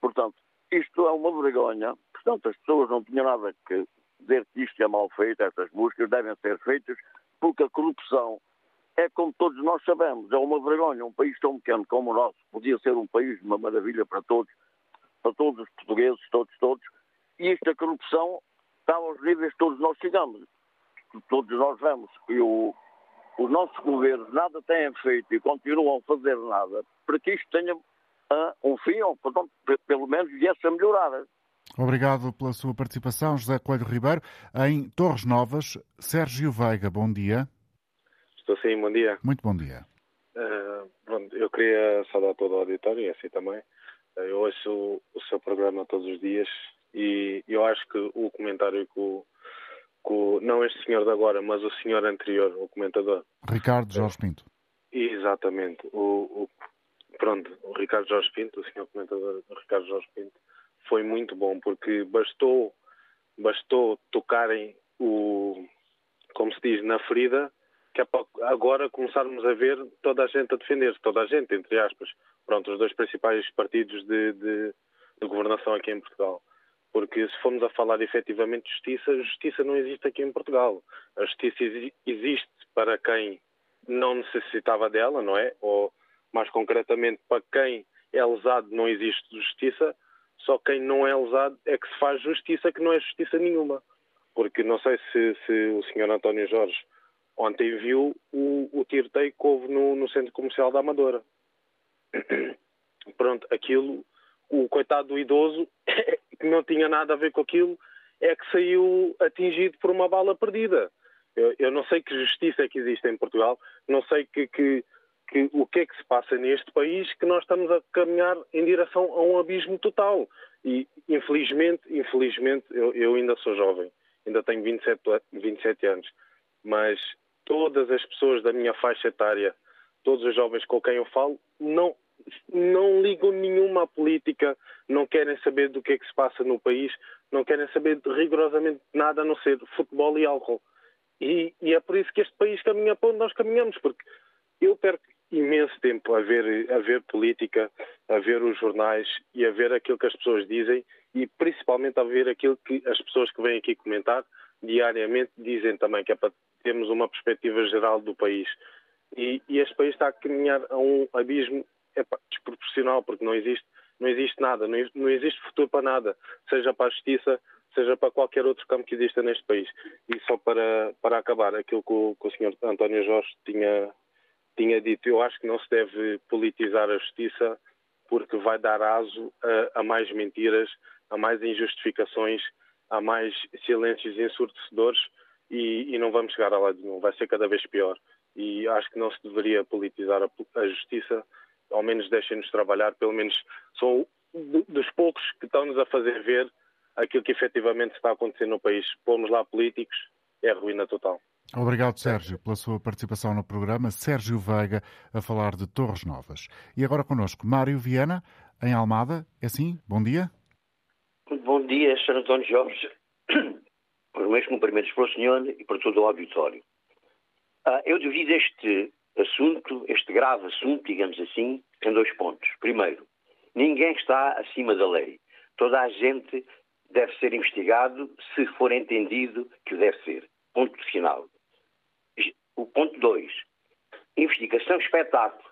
Portanto, isto é uma vergonha. Portanto, as pessoas não tinham nada que dizer que isto é mal feito, essas buscas devem ser feitas, porque a corrupção é como todos nós sabemos, é uma vergonha. Um país tão pequeno como o nosso podia ser um país de uma maravilha para todos, para todos os portugueses, todos, todos. E esta corrupção está aos níveis que todos nós chegamos, todos nós vemos. E o, os nossos governos nada têm feito e continuam a fazer nada para que isto tenha uh, um fim, ou portanto, pelo menos viesse a melhorar. Obrigado pela sua participação, José Coelho Ribeiro. Em Torres Novas, Sérgio Veiga, bom dia. Estou sim, bom dia. Muito bom dia. Uh, pronto, eu queria saudar todo o auditório e assim também. Uh, eu ouço o, o, seu programa todos os dias e eu acho que o comentário que o, que o, não este senhor de agora, mas o senhor anterior, o comentador. Ricardo Jorge Pinto. exatamente. O, pronto, o Ricardo Jorge Pinto, o senhor comentador o Ricardo Jorge Pinto, foi muito bom porque bastou, bastou tocarem o, como se diz, na ferida que é para agora começarmos a ver toda a gente a defender-se, toda a gente, entre aspas. Pronto, os dois principais partidos de, de, de, governação aqui em Portugal. Porque se formos a falar efetivamente de justiça, justiça não existe aqui em Portugal. A A justiça existe para quem não necessitava dela, não é? Ou, mais concretamente, para quem é lesado não existe justiça, só quem não é lesado é que se faz justiça, que não é justiça nenhuma. Porque não sei se, se o senhor António Jorge ontem viu o, o tiroteio que houve no, no centro comercial da Amadora. Pronto, aquilo, o coitado do idoso, (coughs) que não tinha nada a ver com aquilo, é que saiu atingido por uma bala perdida. Eu, eu não sei que justiça é que existe em Portugal, não sei que, que, que, o que é que se passa neste país que nós estamos a caminhar em direção a um abismo total. E, infelizmente, infelizmente, eu, eu ainda sou jovem, ainda tenho 27, 27 anos, mas todas as pessoas da minha faixa etária, todos os jovens com quem eu falo, não, não ligam nenhuma à política, não querem saber do que é que se passa no país, não querem saber rigorosamente nada a não ser futebol e álcool. E, e, é por isso que este país caminha para onde nós caminhamos, porque eu perco imenso tempo a ver, a ver política, a ver os jornais e a ver aquilo que as pessoas dizem e principalmente a ver aquilo que as pessoas que vêm aqui comentar diariamente dizem também, que é para termos uma perspectiva geral do país. E, e este país está a caminhar a um abismo desproporcional, porque não existe, não existe nada, não, não existe futuro para nada, seja para a justiça, seja para qualquer outro campo que exista neste país. E só para, para acabar, aquilo que o, que o Sr. António Jorge tinha, tinha dito, eu acho que não se deve politizar a justiça porque vai dar aso a, a mais mentiras, a mais injustificações, a mais silêncios ensurdecedores e, e, não vamos chegar a lado nenhum. Vai ser cada vez pior. E acho que não se deveria politizar a, a justiça, ao menos deixem-nos trabalhar, pelo menos são dos poucos que estão-nos a fazer ver aquilo que efetivamente está acontecendo no país. Pomos lá políticos, é ruína total. Obrigado, Sérgio, pela sua participação no programa. Sérgio Veiga, a falar de Torres Novas. E agora connosco, Mário Viana, em Almada. É assim? Bom dia. Bom dia, Sr. António Jorge. Os meus cumprimentos para o senhor e para todo o auditório. Ah, eu divido este assunto, este grave assunto, digamos assim, em dois pontos. Primeiro, ninguém está acima da lei. Toda a gente deve ser investigado se for entendido que deve ser. Ponto final. O ponto 2. Investigação espetáculo.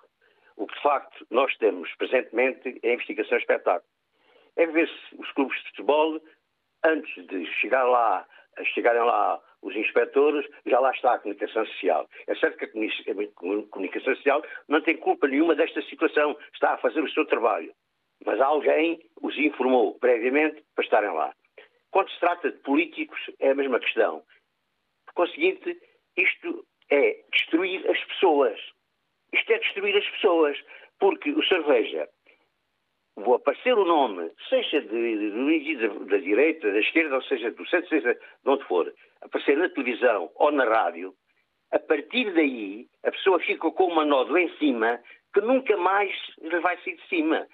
O que de facto nós temos presentemente é investigação espetáculo. É ver se os clubes de futebol, antes de chegar lá, chegarem lá os inspectores, já lá está a comunicação social. É certo que a comunicação social não tem culpa nenhuma desta situação, está a fazer o seu trabalho. Mas alguém os informou previamente para estarem lá. Quando se trata de políticos, é a mesma questão. Por conseguinte, isto é destruir as pessoas. Isto é destruir as pessoas. Porque o cerveja, vou aparecer o nome, seja de, da direita, da esquerda, ou seja do centro, seja de onde for, aparecer na televisão ou na rádio, a partir daí a pessoa fica com uma nódoa em cima que nunca mais vai sair de cima.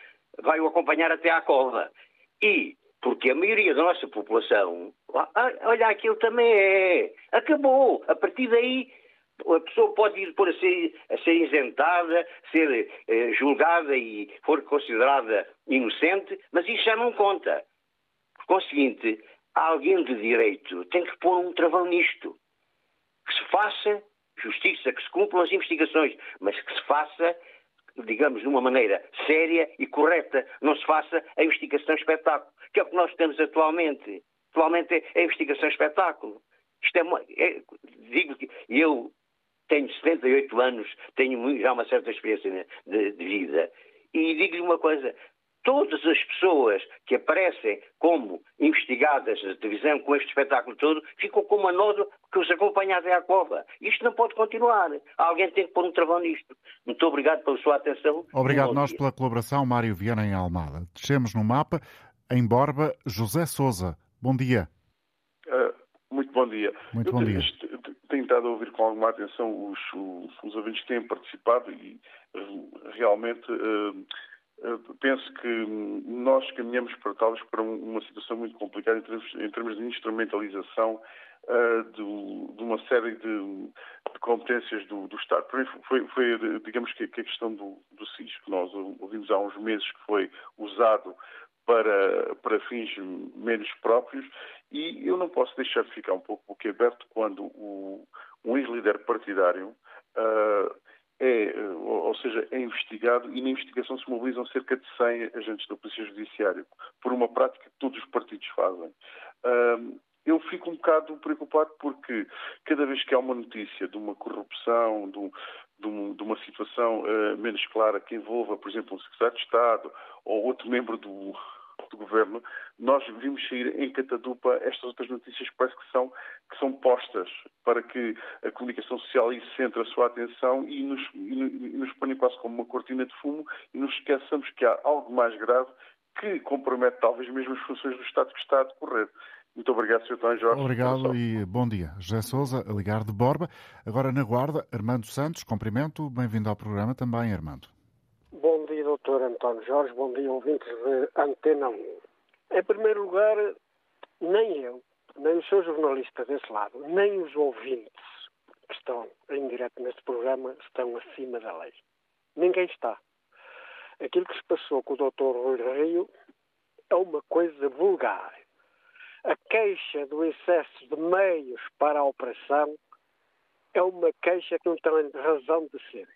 Vai o acompanhar até à cova. E porque a maioria da nossa população, ah, olha, aquilo também é. Acabou. A partir daí, a pessoa pode ir por a ser, a ser isentada, ser eh, julgada e for considerada inocente, mas isso já não conta. Por conseguinte, alguém de direito tem que pôr um travão nisto. Que se faça justiça, que se cumpram as investigações, mas que se faça digamos, de uma maneira séria e correta, não se faça a investigação espetáculo, que é o que nós temos atualmente. Atualmente é a investigação espetáculo. Isto é, é digo que eu tenho 78 anos, tenho já uma certa experiência de, de vida, e digo-lhe uma coisa, todas as pessoas que aparecem como investigadas na televisão com este espetáculo todo ficam com uma nódoa que os acompanha até à cova. Isto não pode continuar. Alguém tem que pôr um travão nisto. Muito obrigado pela sua atenção. Obrigado nós pela colaboração, Mário Viana em Almada. Descemos no mapa, em Borba, José Souza. Bom dia. Uh, muito bom dia. Muito Eu bom tenho, dia. Tenho estado a ouvir com alguma atenção os, os, os ouvintes que têm participado e uh, realmente uh, penso que nós caminhamos para talvez para uma situação muito complicada em termos, em termos de instrumentalização uh, do, de uma série de, de competências do, do, Estado. Para mim foi, foi digamos que, a questão do, do SIS, que nós ouvimos há uns meses que foi usado para, para fins menos próprios e eu não posso deixar de ficar um pouco boquiaberto quando o, um ex-líder partidário uh, é, ou seja, é investigado e na investigação se mobilizam cerca de 100 agentes da Polícia Judiciária por uma prática que todos os partidos fazem. Uh, eu fico um bocado preocupado porque cada vez que há uma notícia de uma corrupção, de, de, um, de uma situação uh, menos clara que envolva, por exemplo, um secretário de Estado ou outro membro do, do governo, nós vimos sair em catadupa estas outras notícias que parece que são, que são postas para que a comunicação social aí centre a sua atenção e nos, e nos ponha quase como uma cortina de fumo e nos esqueçamos que há algo mais grave que compromete talvez mesmo as funções do Estado que está a decorrer. Muito obrigado, Sr. António Jorge. Obrigado e bom dia. José Souza, a ligar de Borba. Agora na Guarda, Armando Santos, cumprimento. Bem-vindo ao programa também, Armando. António Jorge. Bom dia, ouvintes de Antena 1. Em primeiro lugar, nem eu, nem o seu jornalista desse lado, nem os ouvintes que estão em direto neste programa estão acima da lei. Ninguém está. Aquilo que se passou com o Dr. Rui Rio é uma coisa vulgar a queixa do excesso de meios para a operação é uma queixa que não tem razão de ser.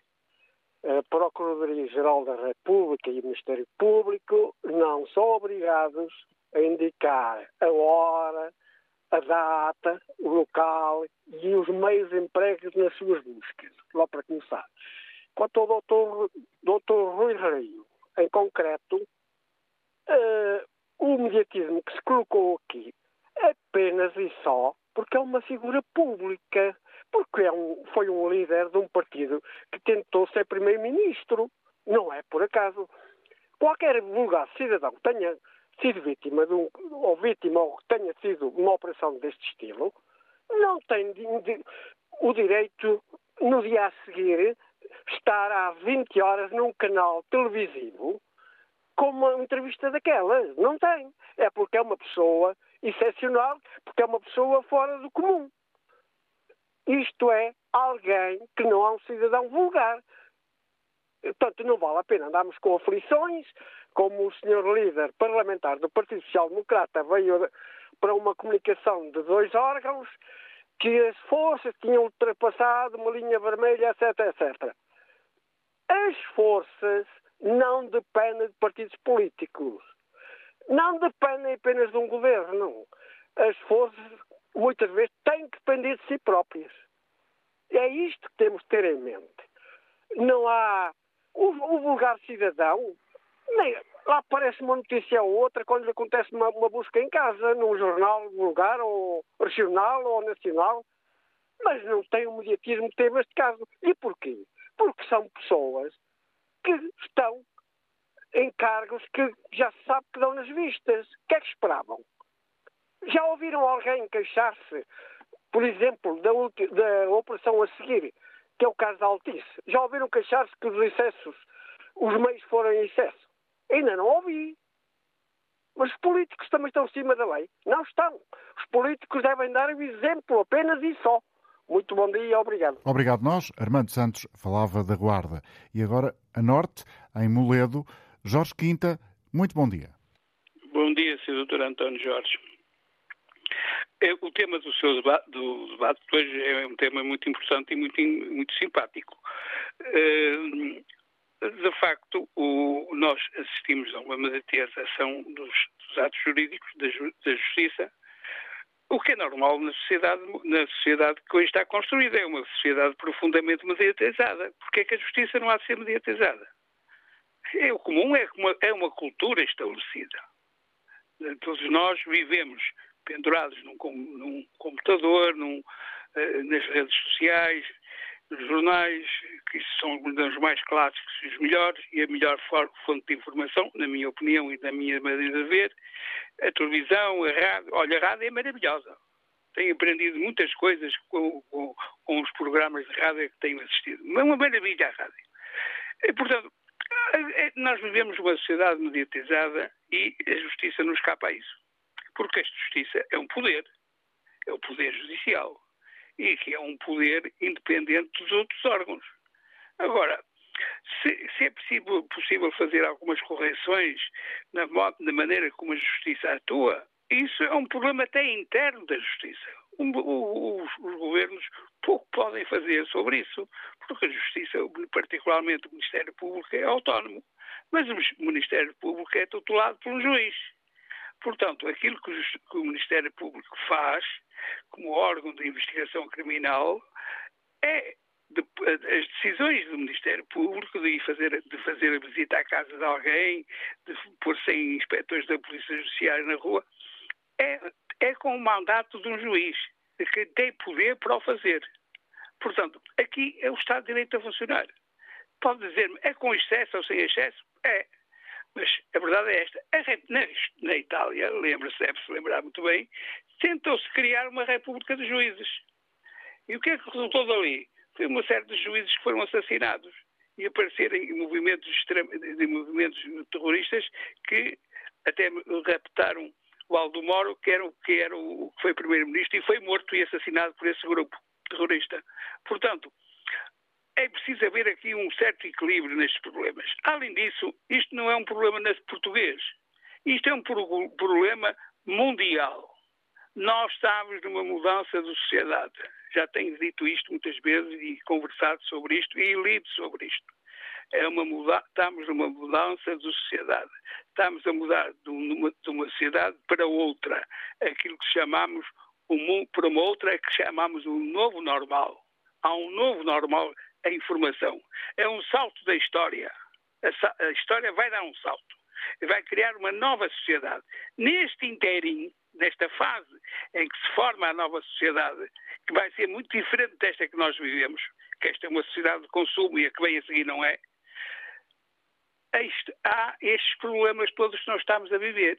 A Procuradoria-Geral da República e o Ministério Público não são obrigados a indicar a hora, a data, o local e os meios empregos nas suas buscas, lá para começar. Quanto ao doutor, doutor Rui Rio, em concreto, uh, o mediatismo que se colocou aqui apenas e só porque é uma figura pública, porque é um, foi um líder de um partido que tentou ser primeiro-ministro. Não é por acaso. Qualquer vulgar cidadão que tenha sido vítima de um, ou vítima ou que tenha sido uma operação deste estilo, não tem o direito, no dia a seguir, estar às 20 horas num canal televisivo com uma entrevista daquelas. Não tem. É porque é uma pessoa excepcional, porque é uma pessoa fora do comum. Isto é alguém que não é um cidadão vulgar. Portanto, não vale a pena andarmos com aflições, como o senhor líder parlamentar do Partido Social Democrata veio para uma comunicação de dois órgãos que as forças tinham ultrapassado uma linha vermelha, etc, etc. As forças não dependem de partidos políticos não dependem apenas de um governo. As forças, muitas vezes, têm que depender de si próprias. É isto que temos de ter em mente. Não há. O, o vulgar cidadão, nem, lá aparece uma notícia ou outra quando lhe acontece uma, uma busca em casa, num jornal vulgar, ou regional, ou nacional, mas não tem o mediatismo que teve este caso. E porquê? Porque são pessoas que estão em cargos que já se sabe que dão nas vistas. O que é que esperavam? Já ouviram alguém queixar-se, por exemplo, da, da, operação a seguir, que é o caso da Altice? Já ouviram queixar-se que os excessos, os meios foram em excesso? Ainda não ouvi. Mas os políticos também estão acima da lei? Não estão. Os políticos devem dar o exemplo apenas e só. Muito bom dia e obrigado. Obrigado nós. Armando Santos falava da Guarda. E agora, a norte, em Moledo, Jorge Quinta, muito bom dia. Bom dia, Sr. Dr. António Jorge. É, o tema do seu debate, do debate de hoje é um tema muito importante e muito, muito simpático. Eh, de facto, o, nós assistimos a uma materialização dos, dos atos jurídicos da, da, justiça, o que é normal na sociedade, na sociedade que hoje está construída. É uma sociedade profundamente mediatizada. Porquê é que a justiça não há de ser mediatizada? É o comum, é uma, é uma cultura estabelecida. Todos nós vivemos pendurados num, num computador, num, uh, nas redes sociais, nos jornais, que são os mais clássicos e os melhores, e a melhor fonte de informação, na minha opinião e na minha maneira de ver, a televisão, a rádio. Olha, a rádio é maravilhosa. Tenho aprendido muitas coisas com, com, com os programas de rádio que tenho assistido. É uma maravilha a rádio. E, portanto, nós vivemos uma sociedade mediatizada e a justiça não escapa a isso. Porque a justiça é um poder, é o poder judicial, e que é um poder independente dos outros órgãos. Agora, se, se, é possível, possível, fazer algumas correções na, na, maneira como a Justiça atua, isso é um problema até interno da Justiça. Um, os, os, governos pouco podem fazer sobre isso, porque a Justiça, particularmente o Ministério Público, é autónomo, mas o Ministério Público é tutelado por um juiz. Portanto, aquilo que o, que o Ministério Público faz, como órgão de investigação criminal, é de, as decisões do Ministério Público de fazer, de fazer a visita à casa de alguém, de pôr 100 inspectores da Polícia Judiciária na rua, é, é com o mandato de um juiz, que tem poder para o fazer. Portanto, aqui é o Estado de Direito a funcionar. Pode dizer-me, é com excesso ou sem excesso? É. Mas a verdade é esta. Na, na Itália, lembra-se, deve-se lembrar muito bem, tentou-se criar uma república de juízes. E o que é que resultou dali? Foi uma série de juízes que foram assassinados e aparecerem em movimentos, de movimentos terroristas que até raptaram o Aldo Moro, que era, que era o que foi primeiro-ministro, e foi morto e assassinado por esse grupo terrorista. Portanto, é preciso haver aqui um certo equilíbrio nestes problemas. Além disso, isto não é um problema português. Isto é um problema mundial. Nós estamos numa mudança de sociedade. Já tenho dito isto muitas vezes e conversado sobre isto e lido sobre isto. É uma muda... Estamos numa mudança de sociedade. Estamos a mudar de uma, de uma sociedade para outra. Aquilo que chamamos um, para uma outra é que chamamos o um novo normal. Há um novo normal a informação. É um salto da história. A, história vai dar um salto. Vai criar uma nova sociedade. Neste inteirinho, nesta fase em que se forma a nova sociedade, que vai ser muito diferente desta que nós vivemos, que esta é uma sociedade de consumo e a que vem a seguir não é, há estes problemas todos que nós estamos a viver,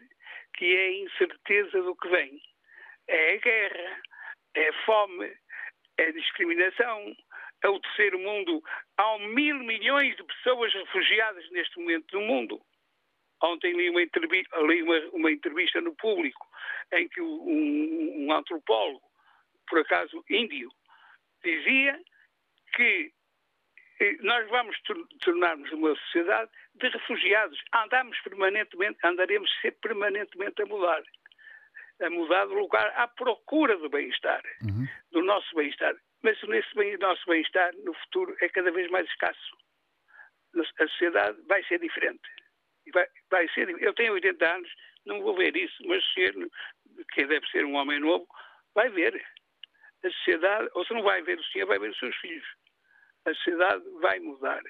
que é a incerteza do que vem. É a guerra, é a fome, é a discriminação, é o terceiro mundo. Há mil milhões de pessoas refugiadas neste momento no mundo. Ontem li uma, entrevista, li uma, uma entrevista no público em que um, um antropólogo, por acaso índio, dizia que eh, nós vamos tornar-nos uma sociedade de refugiados. Andamos permanentemente, andaremos sempre permanentemente a mudar. A mudar de lugar à procura do bem-estar, uhum. do nosso bem-estar. Mas nesse bem, nosso bem-estar, no futuro, é cada vez mais escasso. A sociedade vai ser diferente. Vai, vai ser, eu tenho 80 anos, não vou ver isso, mas o que deve ser um homem novo, vai ver. A sociedade, ou se não vai ver o senhor, vai ver os seus filhos. A sociedade vai mudar.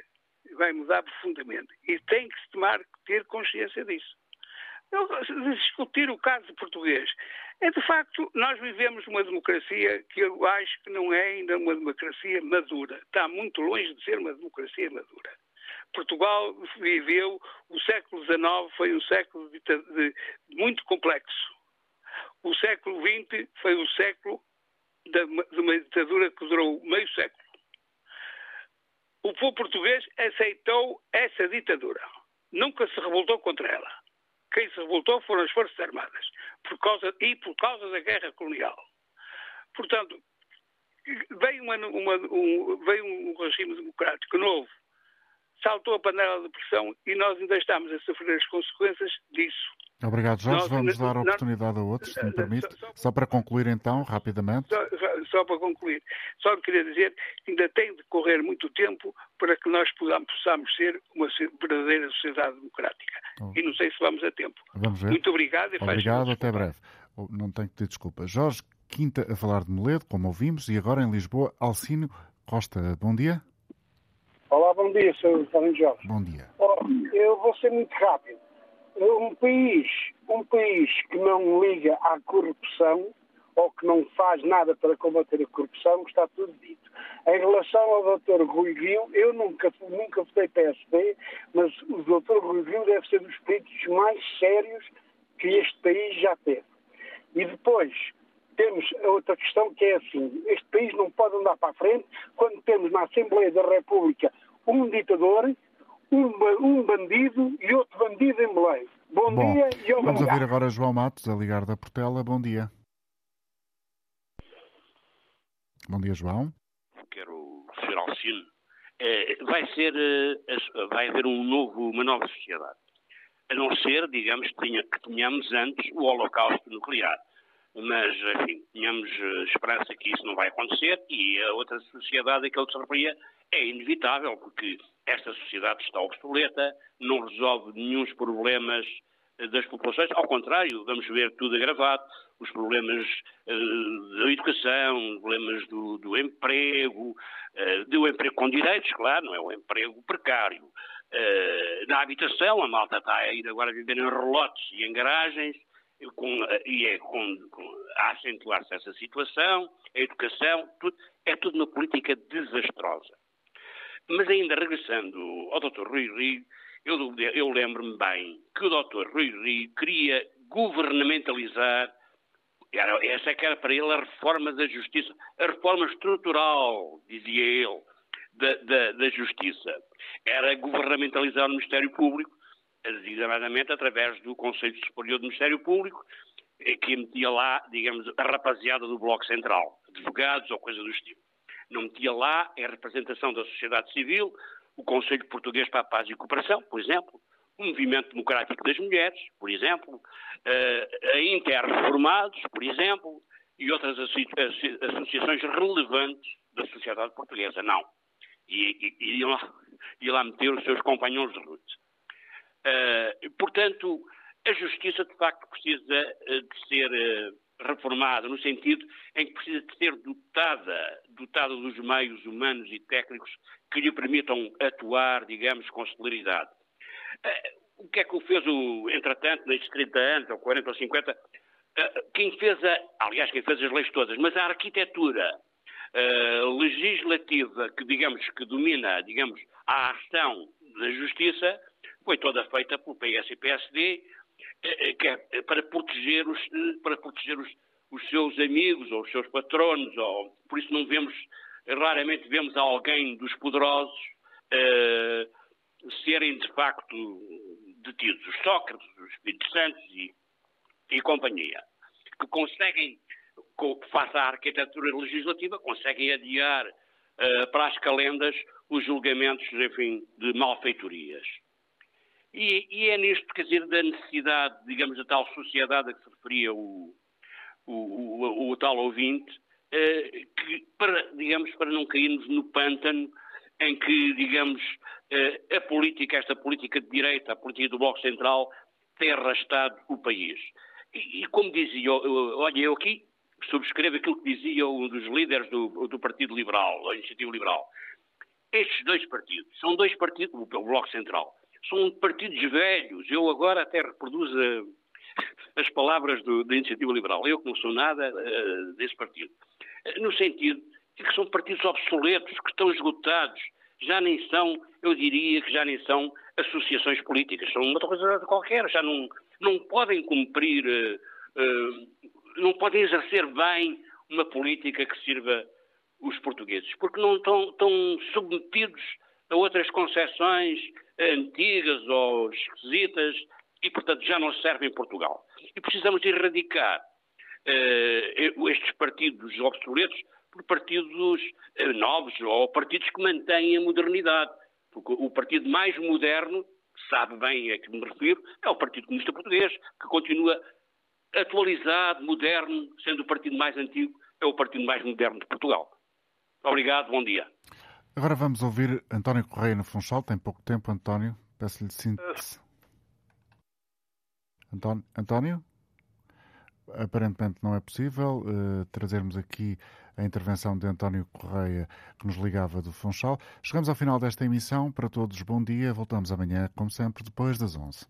Vai mudar profundamente. E tem que se tomar, ter consciência disso. Eu, discutir o caso português. É de facto, nós vivemos uma democracia que eu acho que não é ainda uma democracia madura. Está muito longe de ser uma democracia madura. Portugal viveu, o século XIX foi um século de, de, muito complexo. O século XX foi um século de, de uma ditadura que durou meio século. O povo português aceitou essa ditadura. Nunca se revoltou contra ela. Quem se revoltou foram as Forças Armadas por causa, e por causa da guerra colonial. Portanto, veio, uma, uma, um, veio um regime democrático novo, saltou a panela de pressão e nós ainda estamos a sofrer as consequências disso. Obrigado, Jorge. Nós, Vamos dar a oportunidade a outros, se me permite. Só, só, só para concluir, então, rapidamente. Só, só, para concluir. Só queria dizer que ainda tem de correr muito tempo para que nós possamos ser uma verdadeira sociedade democrática. Oh. E não sei se vamos a tempo. Vamos ver. Muito obrigado. E obrigado, até breve. Oh, não tenho que ter desculpa. Jorge Quinta a falar de Moledo, como ouvimos, e agora em Lisboa, Alcino Costa. Bom dia. Olá, bom dia, Sr. Jorge. Bom dia. Oh, eu vou ser muito rápido. Um país, um país que não liga à corrupção ou que não faz nada para combater a corrupção, está tudo dito. Em relação ao Dr. Rui Rio, eu nunca, nunca votei PSD, mas o Dr. Rui Rio deve ser dos políticos mais sérios que este país já teve. E depois, temos outra questão que é assim: este país não pode andar para a frente quando temos na Assembleia da República um ditador um, um bandido e outro bandido em Belém. Bom, Bom dia e obrigado. Vamos ouvir agora João Matos a ligar da Portela. Bom dia. Bom dia, João. Quero, Sr. Alcino, vai ser, vai haver um novo, uma nova sociedade. A não ser, digamos, que tenhamos antes o holocausto nuclear. Mas, enfim, tenhamos esperança que isso não vai acontecer e a outra sociedade a que ele se referia é inevitável, porque esta sociedade está obsoleta, não resolve nenhum problemas das populações, ao contrário, vamos ver tudo agravado, os problemas uh, da educação, problemas do, do emprego, uh, do emprego com direitos, claro, não é o emprego precário. Uh, na habitação, a malta está a ir agora viver em relotes e em garagens, com, e é com, com, a acentuar-se essa situação, a educação, tudo, é tudo uma política desastrosa. Mas ainda regressando ao Dr. Rui Rio, eu, eu lembro-me bem que o Dr. Rui Rio queria governamentalizar, era, essa é que era para ele a reforma da justiça, a reforma estrutural, dizia ele, da, da, da justiça. Era governamentalizar o Ministério Público, designadamente através do Conselho Superior do Ministério Público, eh, que metia lá, digamos, a rapaziada do Bloco Central, advogados ou coisa do estilo. Não metia lá a representação da sociedade civil, o Conselho Português para a Paz e Cooperação, por exemplo, o Movimento Democrático das Mulheres, por exemplo, uh, a Interreformados, por exemplo, e outras associações relevantes da sociedade portuguesa. Não. E, e, e, lá, e lá meter os seus companheiros de luta. Uh, portanto, a justiça de facto precisa uh, de ser reformada no sentido em que precisa de ser dotada, dotada dos meios humanos e técnicos que lhe permitam atuar, digamos, com celeridade. Uh, o que é que o fez, o, entretanto, nestes 30 anos, ou 40 ou 50? Uh, quem fez, a, aliás, quem fez as leis todas, mas a arquitetura uh, legislativa que, digamos, que domina, digamos, a ação da justiça, foi toda feita pelo PS e PSD, para proteger os, para proteger os, os seus amigos ou os seus patronos, ou, por isso não vemos raramente vemos alguém dos poderosos uh, serem de facto detidos. Os Sócrates, os Espíritos Santos e, e companhia, que conseguem, face à arquitetura legislativa, conseguem adiar uh, para as calendas os julgamentos, enfim, de malfeitorias. E, e, é nisto, quer dizer, da necessidade, digamos, da tal sociedade a que se referia o, o, o, o tal ouvinte, eh, que, para, digamos, para não cairmos no pântano em que, digamos, eh, a política, esta política de direita, a política do Bloco Central, tem arrastado o país. E, e como dizia, olha, eu aqui subscrevo aquilo que dizia um dos líderes do, do Partido Liberal, da Iniciativa Liberal. Estes dois partidos, são dois partidos, o Bloco Central, são partidos velhos. Eu agora até reproduzo (laughs) as palavras do, da Iniciativa Liberal. Eu que não sou nada uh, desse partido no sentido de que são partidos obsoletos, que estão esgotados, já nem são, eu diria que já nem são associações políticas, são uma coisa qualquer, já não, não podem cumprir, uh, uh, não podem exercer bem uma política que sirva os portugueses, porque não estão, estão submetidos a outras concepções antigas ou esquisitas e, portanto, já não servem em Portugal. E precisamos erradicar uh, estes partidos obsoletos por partidos uh, novos ou partidos que mantêm a modernidade. Porque o partido mais moderno, sabe bem a que me refiro, é o Partido Comunista Português, que continua atualizado, moderno, sendo o partido mais antigo, é o partido mais moderno de Portugal. Obrigado, bom dia. Agora vamos ouvir António Correia no Funchal. Tem pouco tempo, António. Peço-lhe síntese. António? António? aparentemente não é possível uh, trazermos aqui a intervenção de António Correia, que nos ligava do Funchal. Chegamos ao final desta emissão. Para todos, bom dia. Voltamos amanhã, como sempre, depois das 11.